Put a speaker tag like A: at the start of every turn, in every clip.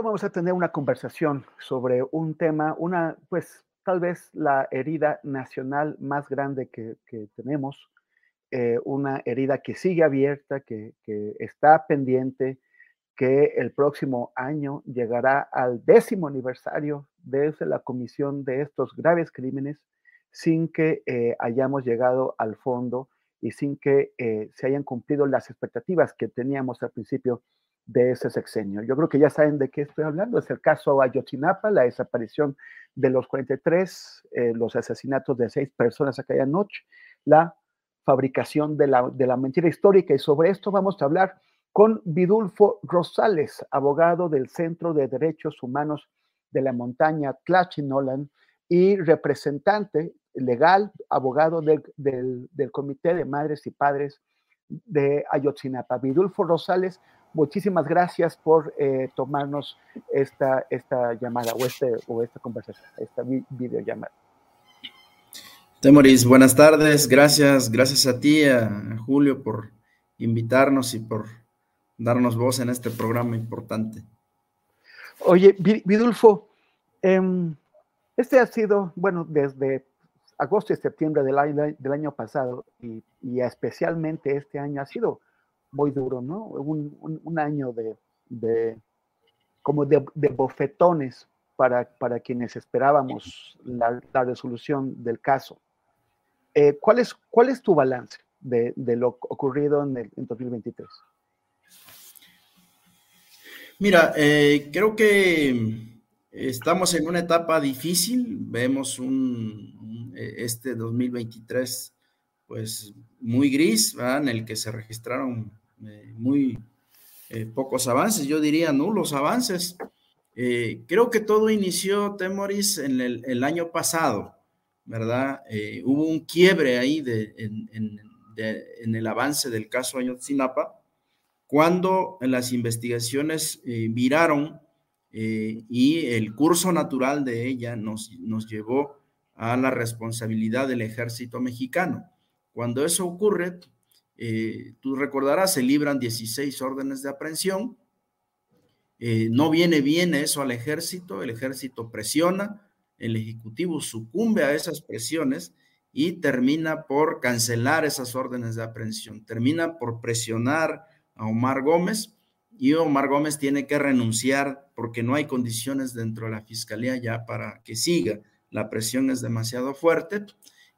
A: Vamos a tener una conversación sobre un tema, una, pues, tal vez la herida nacional más grande que, tenemos, eh, una herida que sigue abierta, que, que, está pendiente, que el próximo año llegará al décimo aniversario desde la comisión de estos graves crímenes sin que eh, hayamos llegado al fondo y sin que eh, se hayan cumplido las expectativas que teníamos al principio de ese sexenio. Yo creo que ya saben de qué estoy hablando. Es el caso Ayotzinapa, la desaparición de los 43, eh, los asesinatos de seis personas aquella noche, la fabricación de la, de la mentira histórica. Y sobre esto vamos a hablar con Vidulfo Rosales, abogado del Centro de Derechos Humanos de la Montaña Tlachinolan y representante legal, abogado del, del Comité de Madres y Padres de Ayotzinapa. Vidulfo Rosales, muchísimas gracias por eh, tomarnos esta, esta llamada o, este, o esta conversación, esta videollamada.
B: Temoris, buenas tardes, gracias, gracias a ti, a Julio, por invitarnos y por darnos voz en este programa importante.
A: Oye, Vidulfo, eh, este ha sido, bueno, desde agosto y septiembre del año, del año pasado y, y, especialmente este año ha sido muy duro, ¿no? Un, un, un año de, de como de, bofetones para, para quienes esperábamos la, resolución del caso. Eh, ¿cuál, es, ¿Cuál es tu balance de, lo ocurrido en, el, en 2023?
B: Mira, eh, creo que estamos en una etapa difícil. Vemos un, este 2023 pues muy gris, ¿verdad? en el que se registraron eh, muy eh, pocos avances, yo diría nulos avances. Eh, creo que todo inició, Temoris, en el, año pasado, ¿verdad? Hubo un quiebre ahí de, en, de, en, el avance del caso Ayotzinapa, cuando las investigaciones viraron y el curso natural de ella nos, nos llevó a la responsabilidad del ejército mexicano. Cuando eso ocurre, eh, tú recordarás, se libran 16 órdenes de aprehensión. Eh, no viene bien eso al ejército, el ejército presiona, el ejecutivo sucumbe a esas presiones y termina por cancelar esas órdenes de aprehensión, termina por presionar a Omar Gómez y Omar Gómez tiene que renunciar porque no hay condiciones dentro de la fiscalía ya para que siga. La presión es demasiado fuerte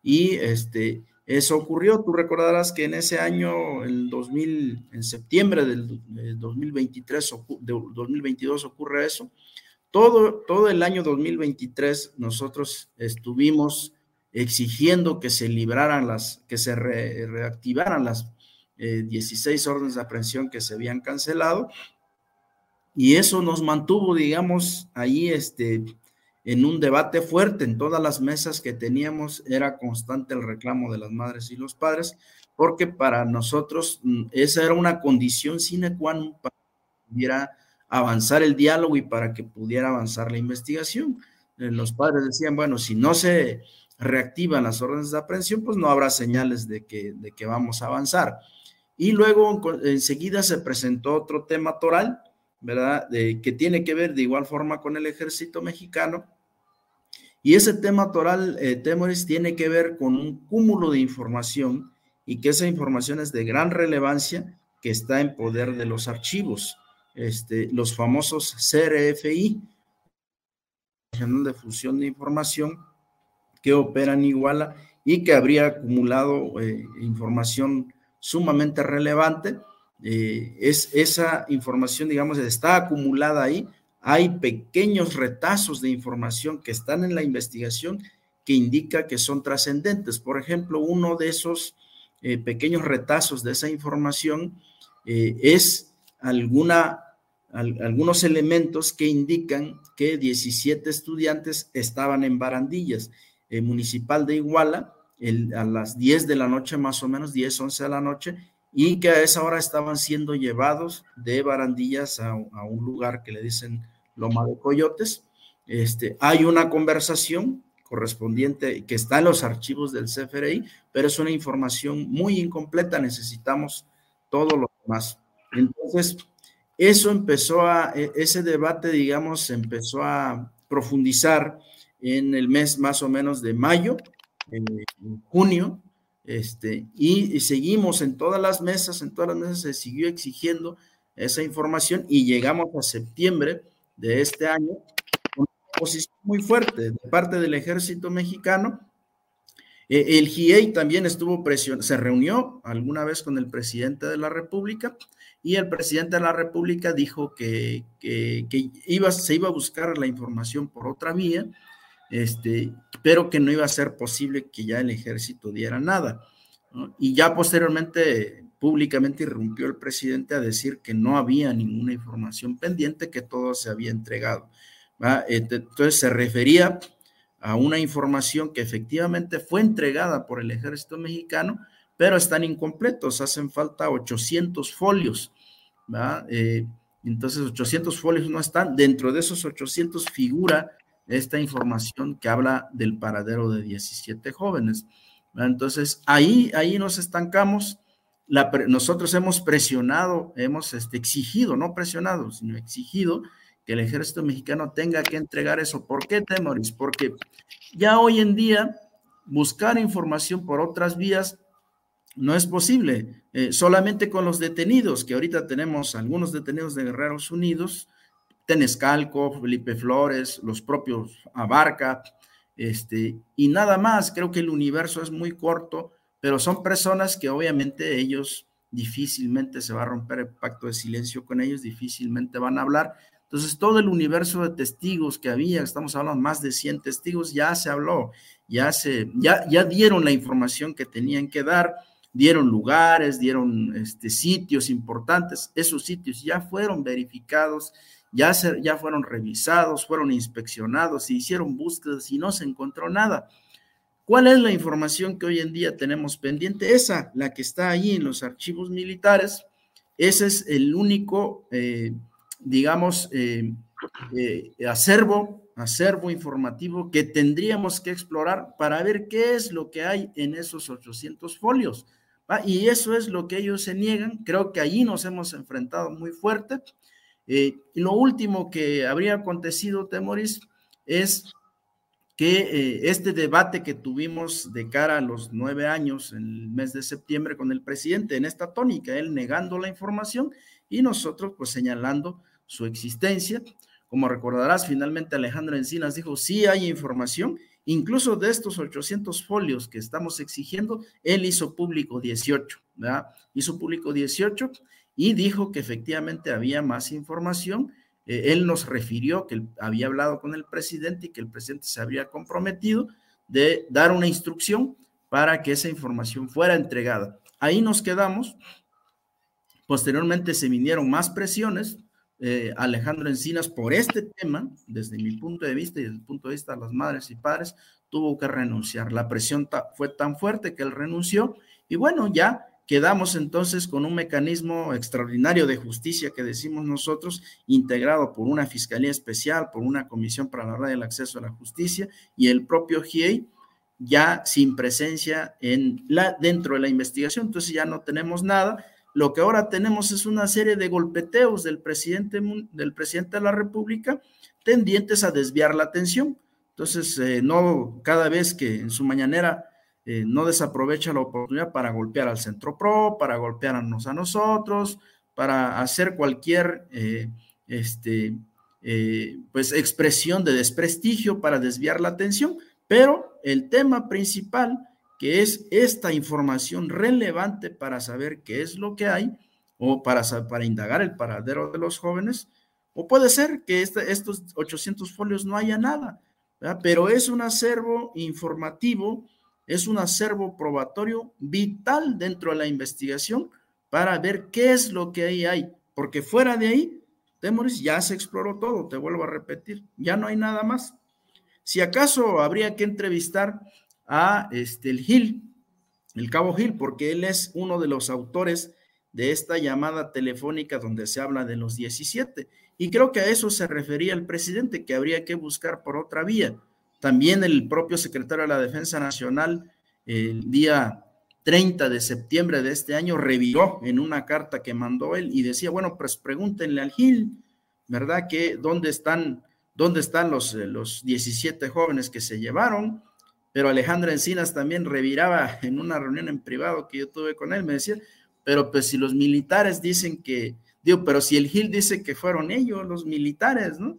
B: y este, eso ocurrió. Tú recordarás que en ese año, el 2000, en septiembre del 2023, de 2022 ocurre eso. Todo, todo el año 2023 nosotros estuvimos exigiendo que se libraran las, que se re, reactivaran las eh, 16 órdenes de aprehensión que se habían cancelado. Y eso nos mantuvo, digamos, ahí este, en un debate fuerte en todas las mesas que teníamos, era constante el reclamo de las madres y los padres, porque para nosotros mm, esa era una condición sine qua non para que pudiera avanzar el diálogo y para que pudiera avanzar la investigación. Eh, los padres decían, bueno, si no se reactivan las órdenes de aprehensión, pues no habrá señales de que, de que vamos a avanzar. Y luego enseguida se presentó otro tema toral, ¿verdad? De, que tiene que ver de igual forma con el ejército mexicano. Y ese tema toral, eh, Temoris, tiene que ver con un cúmulo de información y que esa información es de gran relevancia que está en poder de los archivos, este, los famosos CRFI, de Fusión de Información, que operan Iguala y que habría acumulado eh, información sumamente relevante. Eh, es esa información, digamos, está acumulada ahí. Hay pequeños retazos de información que están en la investigación que indica que son trascendentes. Por ejemplo, uno de esos eh, pequeños retazos de esa información es alguna, algunos elementos que indican que 17 estudiantes estaban en barandillas eh, municipal de Iguala a las 10 de la noche, más o menos, 10, 11 de la noche, y que a esa hora estaban siendo llevados de barandillas a, un lugar que le dicen Loma de Coyotes. Este, hay una conversación correspondiente que está en los archivos del CFRI, pero es una información muy incompleta, necesitamos todo lo demás. Entonces, eso empezó a, e, ese debate, digamos, empezó a profundizar en el mes más o menos de mayo, en, junio, este, y, seguimos en todas las mesas, en todas las mesas se siguió exigiendo esa información y llegamos a septiembre de este año con una posición muy fuerte de parte del ejército mexicano. E, el GIEI también estuvo presionado, se reunió alguna vez con el presidente de la República y el presidente de la República dijo que, que, que iba, se iba a buscar la información por otra vía este, pero que no iba a ser posible que ya el ejército diera nada. Y ya posteriormente, públicamente irrumpió el presidente a decir que no había ninguna información pendiente, que todo se había entregado. Entonces se refería a una información que efectivamente fue entregada por el ejército mexicano, pero están incompletos, hacen falta 800 folios. Eh, entonces, 800 folios no están. Dentro de esos 800 figura esta información que habla del paradero de 17 jóvenes. Entonces, ahí, ahí nos estancamos. nosotros hemos presionado, hemos este, exigido, no presionado, sino exigido que el ejército mexicano tenga que entregar eso. ¿Por qué, Temoris? Porque ya hoy en día buscar información por otras vías no es posible. Eh, solamente con los detenidos, que ahorita tenemos algunos detenidos de Guerreros Unidos, Tenescalco, Felipe Flores, los propios Abarca, este, y nada más. Creo que el universo es muy corto, pero son personas que obviamente ellos difícilmente se va a romper el pacto de silencio con ellos, difícilmente van a hablar. Entonces, todo el universo de testigos que había, estamos hablando más de 100 testigos, ya se habló, ya se, ya, ya dieron la información que tenían que dar, dieron lugares, dieron este, sitios importantes, esos sitios ya fueron verificados, ya, ya fueron revisados, fueron inspeccionados, se hicieron búsquedas y no se encontró nada. ¿Cuál es la información que hoy en día tenemos pendiente? Esa, la que está ahí en los archivos militares, ese es el único, eh, digamos, eh, eh, acervo, acervo informativo que tendríamos que explorar para ver qué es lo que hay en esos 800 folios. Y eso es lo que ellos se niegan. Creo que allí nos hemos enfrentado muy fuerte. Eh, y lo último que habría acontecido, Temoris, es que eh, este debate que tuvimos de cara a los nueve años en el mes de septiembre con el presidente en esta tónica, él negando la información y nosotros pues señalando su existencia. Como recordarás, finalmente Alejandro Encinas dijo, sí hay información, incluso de estos 800 folios que estamos exigiendo, él hizo público 18, ¿verdad? Hizo público 18 y dijo que efectivamente había más información. Eh, él nos refirió que había hablado con el presidente y que el presidente se había comprometido de dar una instrucción para que esa información fuera entregada. Ahí nos quedamos. Posteriormente se vinieron más presiones. Eh, Alejandro Encinas, por este tema, desde mi punto de vista y desde el punto de vista de las madres y padres, tuvo que renunciar. La presión fue tan fuerte que él renunció y bueno, ya Quedamos entonces con un mecanismo extraordinario de justicia que decimos nosotros, integrado por una fiscalía especial, por una comisión para la red del acceso a la justicia y el propio GIEI, ya sin presencia en la, dentro de la investigación. Entonces ya no tenemos nada, lo que ahora tenemos es una serie de golpeteos del presidente, del presidente de la República tendientes a desviar la atención. Entonces, eh, no cada vez que en su mañanera eh, no desaprovecha la oportunidad para golpear al Centro Pro, para golpearnos a nosotros, para hacer cualquier eh, este, pues expresión de desprestigio para desviar la atención. Pero el tema principal que es esta información relevante para saber qué es lo que hay o para, para indagar el paradero de los jóvenes, o puede ser que estos 800 folios no haya nada, pero es un acervo informativo, es un acervo probatorio vital dentro de la investigación para ver qué es lo que ahí hay, porque fuera de ahí, Temoris, ya se exploró todo, te vuelvo a repetir, ya no hay nada más. Si acaso habría que entrevistar a este, el Gil, el Cabo Gil, porque él es uno de los autores de esta llamada telefónica donde se habla de los 17. Y creo que a eso se refería el presidente, que habría que buscar por otra vía. También el propio secretario de la Defensa Nacional, el día 30 de septiembre de este año, reviró en una carta que mandó él y decía, bueno, pues pregúntenle al Gil, ¿verdad? Que dónde están, dónde están los, los 17 jóvenes que se llevaron, pero Alejandra Encinas también reviraba en una reunión en privado que yo tuve con él, me decía, pero pues si los militares dicen que, digo, pero si el Gil dice que fueron ellos, los militares, ¿no?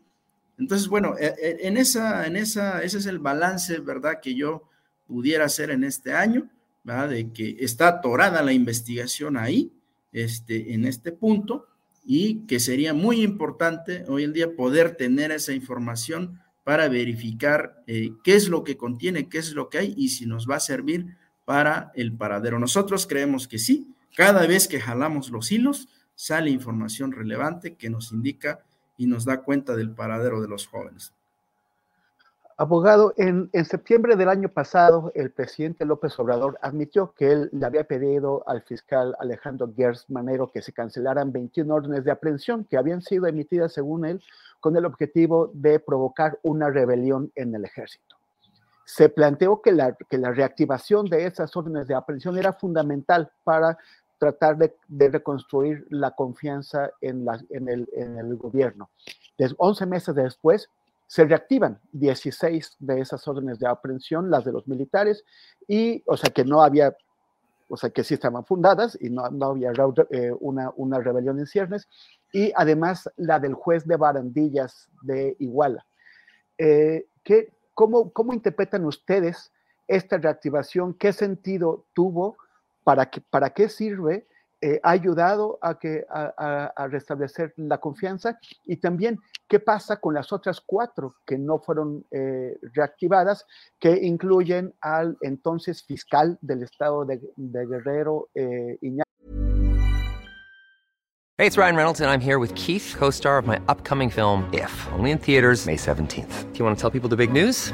B: Entonces, bueno, e, e, en esa, en esa, ese es el balance, ¿verdad? Que yo pudiera hacer en este año, ¿verdad? De que está atorada la investigación ahí, este, en este punto, y que sería muy importante hoy en día poder tener esa información para verificar eh, qué es lo que contiene, qué es lo que hay y si nos va a servir para el paradero. Nosotros creemos que sí. Cada vez que jalamos los hilos, sale información relevante que nos indica y nos da cuenta del paradero de los jóvenes.
A: Abogado, en, en, septiembre del año pasado, el presidente López Obrador admitió que él le había pedido al fiscal Alejandro Gers Manero que se cancelaran 21 órdenes de aprehensión que habían sido emitidas, según él, con el objetivo de provocar una rebelión en el ejército. Se planteó que la, que la reactivación de esas órdenes de aprehensión era fundamental para tratar de, de reconstruir la confianza en, la, en, el, en el gobierno. Desde 11 meses después, se reactivan 16 de esas órdenes de aprehensión, las de los militares, y, o sea, que no había, o sea, que sí estaban fundadas y no, no había eh, una, una rebelión en ciernes, y además la del juez de Barandillas de Iguala. Eh, ¿qué, cómo, ¿Cómo interpretan ustedes esta reactivación? ¿Qué sentido tuvo? ¿Para qué, sirve? Eh, ha ayudado a, que, a, restablecer la confianza y también qué pasa con las otras cuatro que no fueron eh, reactivadas, que incluyen al entonces fiscal del estado de, Guerrero, eh, Iñaki.
C: Hey, it's Ryan Reynolds and I'm here with Keith, co-star of my upcoming film If, only in theaters May 17th. Do you want to tell people the big news?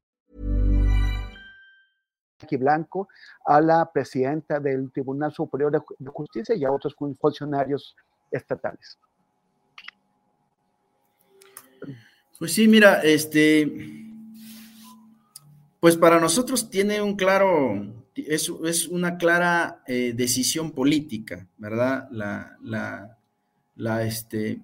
A: Blanco a la presidenta del Tribunal Superior de Justicia y a otros funcionarios estatales.
B: Pues sí, mira, este pues para nosotros tiene un claro, es, es una clara eh, decisión política, ¿verdad? La, la, la, este,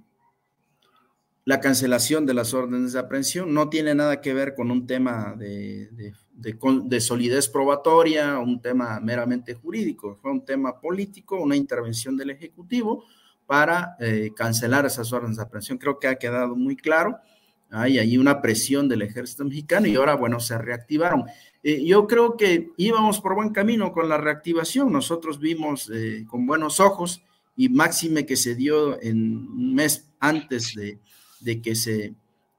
B: la cancelación de las órdenes de aprehensión no tiene nada que ver con un tema de, de, de, de solidez probatoria, un tema meramente jurídico, fue un tema político, una intervención del Ejecutivo para eh, cancelar esas órdenes de aprehensión. Creo que ha quedado muy claro hay ahí una presión del ejército mexicano y ahora, bueno, se reactivaron. Eh, yo creo que íbamos por buen camino con la reactivación. Nosotros vimos eh, con buenos ojos y máxime que se dio en un mes antes de, que se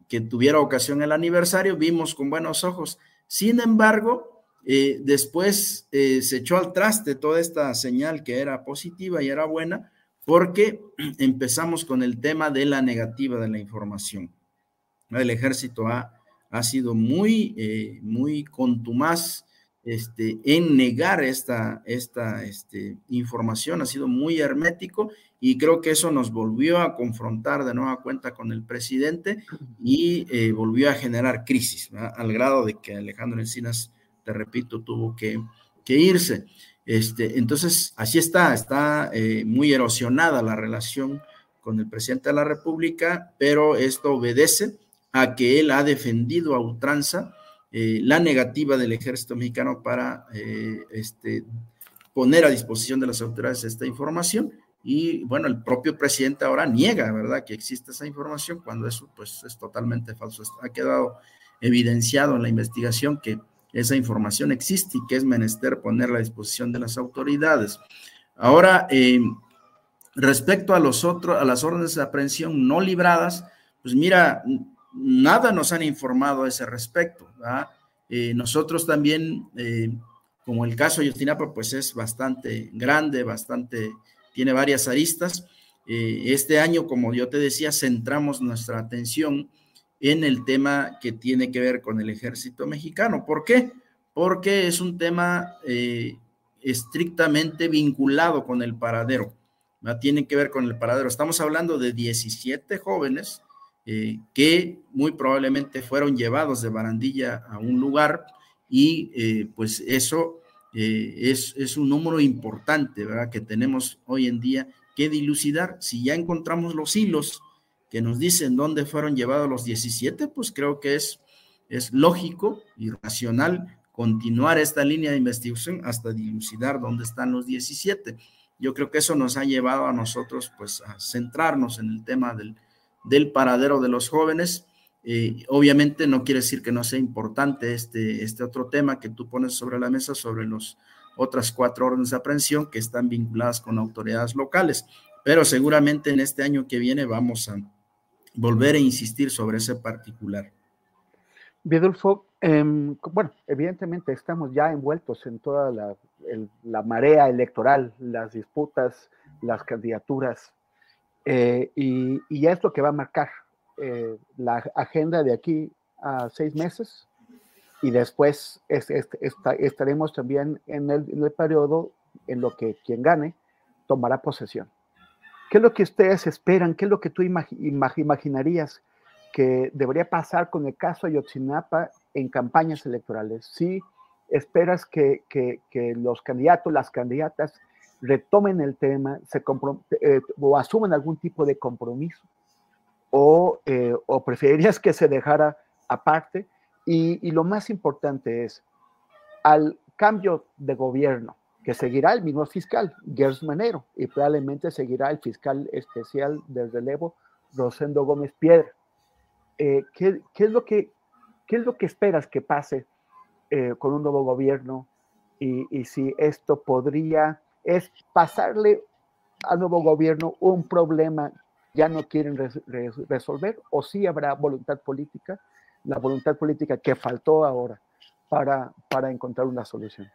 B: que tuviera ocasión el aniversario, vimos con buenos ojos. Sin embargo, eh, después se echó al traste toda esta señal que era positiva y era buena, porque empezamos con el tema de la negativa de la información. El ejército ha, ha sido muy, eh, muy contumaz este, en negar esta, esta este, información, ha sido muy hermético y creo que eso nos volvió a confrontar de nueva cuenta con el presidente y eh, volvió a generar crisis, al grado de que Alejandro Encinas, te repito, tuvo que, irse. Este, entonces, así está, está eh, muy erosionada la relación con el presidente de la República, pero esto obedece a que él ha defendido a ultranza eh, la negativa del ejército mexicano para eh, este, poner a disposición de las autoridades esta información. Y bueno, el propio presidente ahora niega, ¿verdad?, que existe esa información cuando eso pues es totalmente falso. Ha quedado evidenciado en la investigación que esa información existe y que es menester ponerla a disposición de las autoridades. Ahora, eh, respecto a los otros, a las órdenes de aprehensión no libradas, pues mira, nada nos han informado a ese respecto. Eh, nosotros también, eh, como el caso de Yotinapa, pues es bastante grande, bastante, tiene varias aristas. Eh, este año, como yo te decía, centramos nuestra atención en el tema que tiene que ver con el ejército mexicano. ¿Por qué? Porque es un tema estrictamente vinculado con el paradero. Tiene que ver con el paradero. Estamos hablando de 17 jóvenes eh, que muy probablemente fueron llevados de barandilla a un lugar y eh, pues eso eh, es, es, un número importante, ¿verdad? Que tenemos hoy en día que dilucidar. Si ya encontramos los hilos que nos dicen dónde fueron llevados los 17, pues creo que es, es lógico y racional continuar esta línea de investigación hasta dilucidar dónde están los 17. Yo creo que eso nos ha llevado a nosotros pues a centrarnos en el tema del, del paradero de los jóvenes. Obviamente no quiere decir que no sea importante este, este otro tema que tú pones sobre la mesa, sobre las otras cuatro órdenes de aprehensión que están vinculadas con autoridades locales, pero seguramente en este año que viene vamos a volver a insistir sobre ese particular.
A: Vidulfo, em, bueno, evidentemente estamos ya envueltos en toda la, la marea electoral, las disputas, las candidaturas, eh, y, ya es lo que va a marcar eh, la agenda de aquí a seis meses. Y después estaremos también en el, en periodo en lo que quien gane tomará posesión. ¿Qué es lo que ustedes esperan? ¿Qué es lo que tú imaginarías que debería pasar con el caso Ayotzinapa en campañas electorales? Si esperas que, que, que los candidatos, las candidatas retomen el tema se eh, o asumen algún tipo de compromiso o, eh, o preferirías que se dejara aparte. Y, y, lo más importante es, al cambio de gobierno, que seguirá el mismo fiscal, Gers Manero, y probablemente seguirá el fiscal especial del relevo, Rosendo Gómez Piedra. Eh, ¿qué, ¿qué, es lo que, ¿Qué es lo que esperas que pase con un nuevo gobierno? Y, y si esto podría es pasarle al nuevo gobierno un problema ya no quieren resolver o sí habrá voluntad política, la voluntad política que faltó ahora para, para encontrar una solución.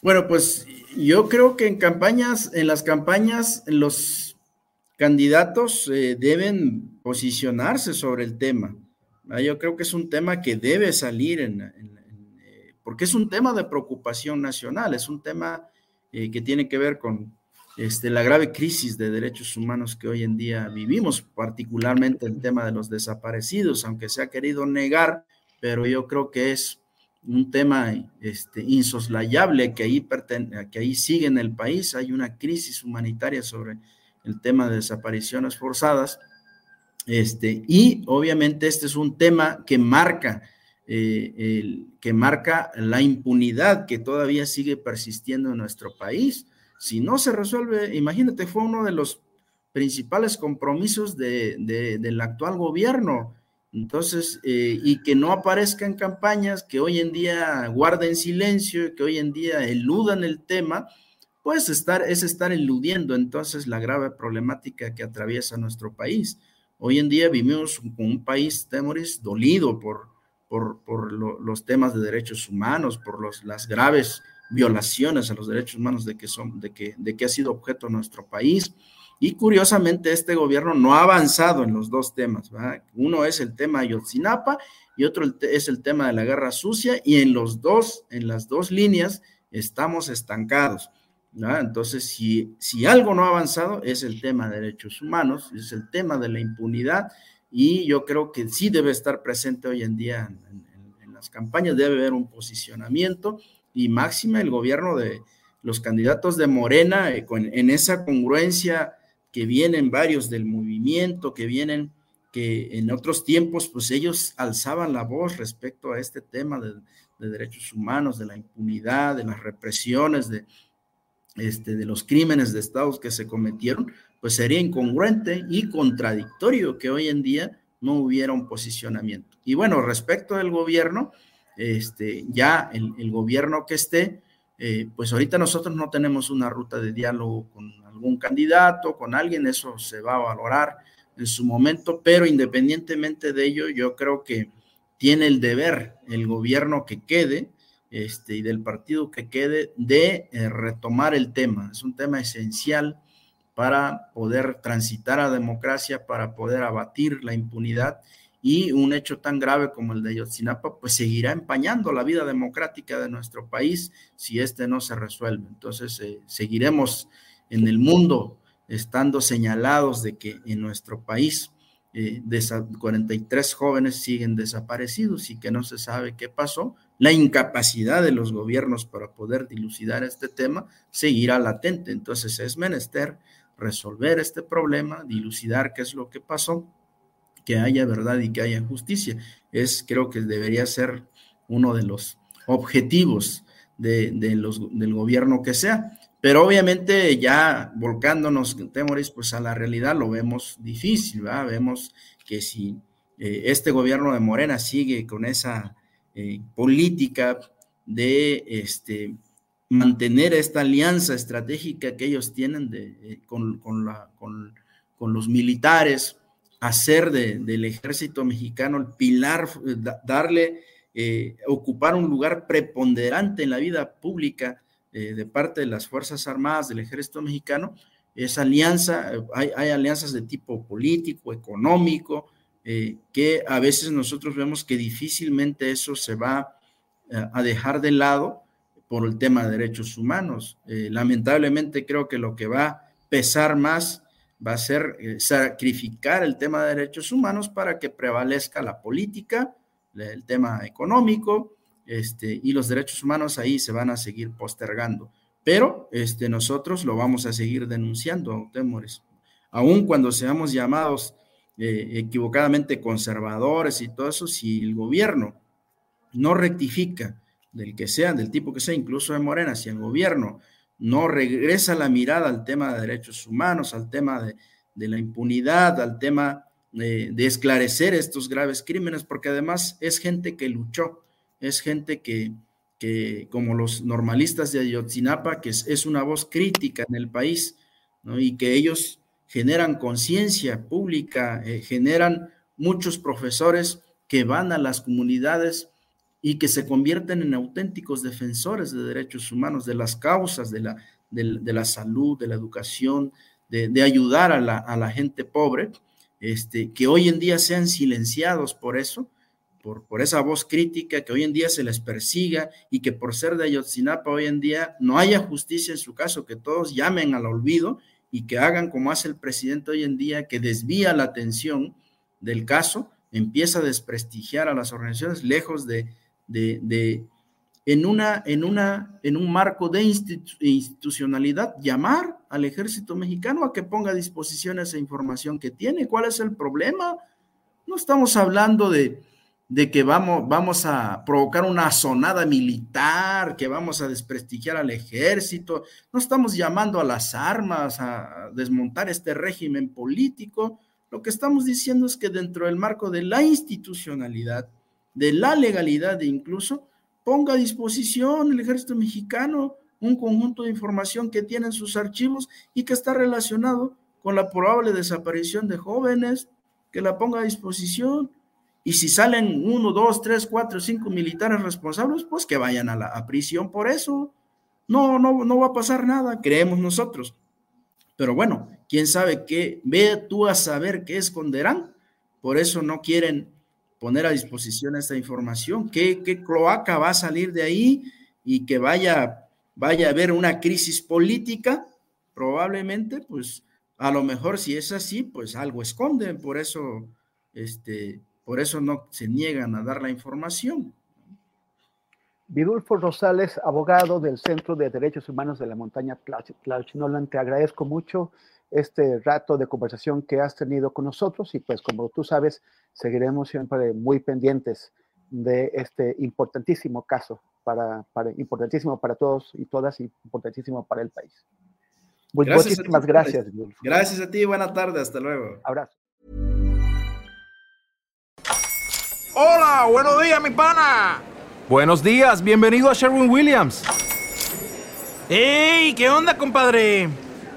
B: Bueno, pues yo creo que en campañas, en las campañas, los candidatos eh, deben posicionarse sobre el tema. Yo creo que es un tema que debe salir en, en, porque es un tema de preocupación nacional, es un tema eh, que tiene que ver con este, la grave crisis de derechos humanos que hoy en día vivimos, particularmente el tema de los desaparecidos, aunque se ha querido negar, pero yo creo que es un tema este, insoslayable que ahí, que ahí sigue en el país. Hay una crisis humanitaria sobre el tema de desapariciones forzadas. Este, y obviamente este es un tema que marca eh, el, que marca la impunidad que todavía sigue persistiendo en nuestro país. Si no se resuelve, imagínate, fue uno de los principales compromisos de, del actual gobierno. Entonces, eh, y que no aparezcan campañas que hoy en día guarden silencio, que hoy en día eludan el tema, pues estar, es estar eludiendo entonces la grave problemática que atraviesa nuestro país. Hoy en día vivimos con un país, Temoris, dolido por, por, por los temas de derechos humanos, por los, las graves violaciones a los derechos humanos de que, son, de que, de que ha sido objeto nuestro país. Y curiosamente este gobierno no ha avanzado en los dos temas. Uno es el tema de Yotzinapa y otro es el tema de la guerra sucia y en los dos, en las dos líneas estamos estancados. Entonces, si, si algo no ha avanzado es el tema de derechos humanos, es el tema de la impunidad y yo creo que sí debe estar presente hoy en día en, las campañas, debe haber un posicionamiento y máxima el gobierno de los candidatos de Morena eh, en esa congruencia que vienen varios del movimiento, que vienen que en otros tiempos pues ellos alzaban la voz respecto a este tema de, de derechos humanos, de la impunidad, de las represiones, de, este, de los crímenes de estados que se cometieron, pues sería incongruente y contradictorio que hoy en día no hubiera un posicionamiento. Y bueno, respecto del gobierno, este, ya el, gobierno que esté, eh, pues ahorita nosotros no tenemos una ruta de diálogo con algún candidato, con alguien, eso se va a valorar en su momento, pero independientemente de ello, yo creo que tiene el deber el gobierno que quede este, y del partido que quede de eh, retomar el tema. Es un tema esencial para poder transitar a democracia, para poder abatir la impunidad y un hecho tan grave como el de Yotzinapa, pues seguirá empañando la vida democrática de nuestro país si este no se resuelve. Entonces, eh, seguiremos en el mundo estando señalados de que en nuestro país 43 eh, jóvenes siguen desaparecidos y que no se sabe qué pasó, la incapacidad de los gobiernos para poder dilucidar este tema seguirá latente. Entonces es menester resolver este problema, dilucidar qué es lo que pasó, que haya verdad y que haya justicia. Es, creo que debería ser uno de los objetivos de, los, del gobierno que sea. Pero obviamente ya volcándonos, Temoris, pues a la realidad lo vemos difícil, ¿verdad? Vemos que si eh, este gobierno de Morena sigue con esa eh, política de este, mantener esta alianza estratégica que ellos tienen de, eh, con, con, los militares, hacer del ejército mexicano el pilar, darle, ocupar un lugar preponderante en la vida pública eh, de parte de las Fuerzas Armadas del Ejército Mexicano, esa alianza, hay, alianzas de tipo político, económico, eh, que a veces nosotros vemos que difícilmente eso se va eh, a dejar de lado por el tema de derechos humanos. lamentablemente creo que lo que va a pesar más va a ser sacrificar el tema de derechos humanos para que prevalezca la política, el tema económico, este, y los derechos humanos ahí se van a seguir postergando. Pero este, nosotros lo vamos a seguir denunciando, temores. Aun cuando seamos llamados eh, equivocadamente conservadores y todo eso, si el gobierno no rectifica del que sea, del tipo que sea, incluso de Morena, si el gobierno no regresa la mirada al tema de derechos humanos, al tema de, la impunidad, al tema de, de, esclarecer estos graves crímenes, porque además es gente que luchó, es gente que, que como los normalistas de Ayotzinapa, que es, una voz crítica en el país, y que ellos generan conciencia pública, eh, generan muchos profesores que van a las comunidades y que se convierten en auténticos defensores de derechos humanos, de las causas de la, de, la salud, de la educación, de, ayudar a la, a la, gente pobre, este, que hoy en día sean silenciados por eso, por, esa voz crítica que hoy en día se les persiga y que por ser de Ayotzinapa hoy en día no haya justicia en su caso, que todos llamen al olvido y que hagan como hace el presidente hoy en día, que desvía la atención del caso, empieza a desprestigiar a las organizaciones lejos de, de, en, una, en, una, en un marco de institucionalidad, llamar al ejército mexicano a que ponga a disposición esa información que tiene. ¿Cuál es el problema? No estamos hablando de, de que vamos, vamos a provocar una sonada militar, que vamos a desprestigiar al ejército. No estamos llamando a las armas, a desmontar este régimen político. Lo que estamos diciendo es que dentro del marco de la institucionalidad, de la legalidad incluso, ponga a disposición el ejército mexicano un conjunto de información que tiene en sus archivos y que está relacionado con la probable desaparición de jóvenes, que la ponga a disposición. Y si salen uno, dos, tres, cuatro, cinco militares responsables, pues que vayan a la prisión por eso. No, no, no va a pasar nada, creemos nosotros. Pero bueno, quién sabe qué, ve tú a saber qué esconderán. Por eso no quieren poner a disposición esta información. ¿Qué, cloaca va a salir de ahí y que vaya, vaya a haber una crisis política? Probablemente, pues a lo mejor si es así, pues algo esconden, por eso, este, por eso no se niegan a dar la información.
A: Vidulfo Rosales, abogado del Centro de Derechos Humanos de la Montaña Tlachinolan, te agradezco mucho este rato de conversación que has tenido con nosotros y pues como tú sabes, seguiremos siempre muy pendientes de este importantísimo caso, para, para importantísimo para todos y todas y importantísimo para el país.
B: Gracias muchísimas gracias. Gracias a ti, buena tarde, hasta luego.
A: Abrazo.
D: Hola, buenos días, mi pana.
E: Buenos días, bienvenido a Sherwin Williams.
D: ¡Ey! ¿Qué onda, compadre?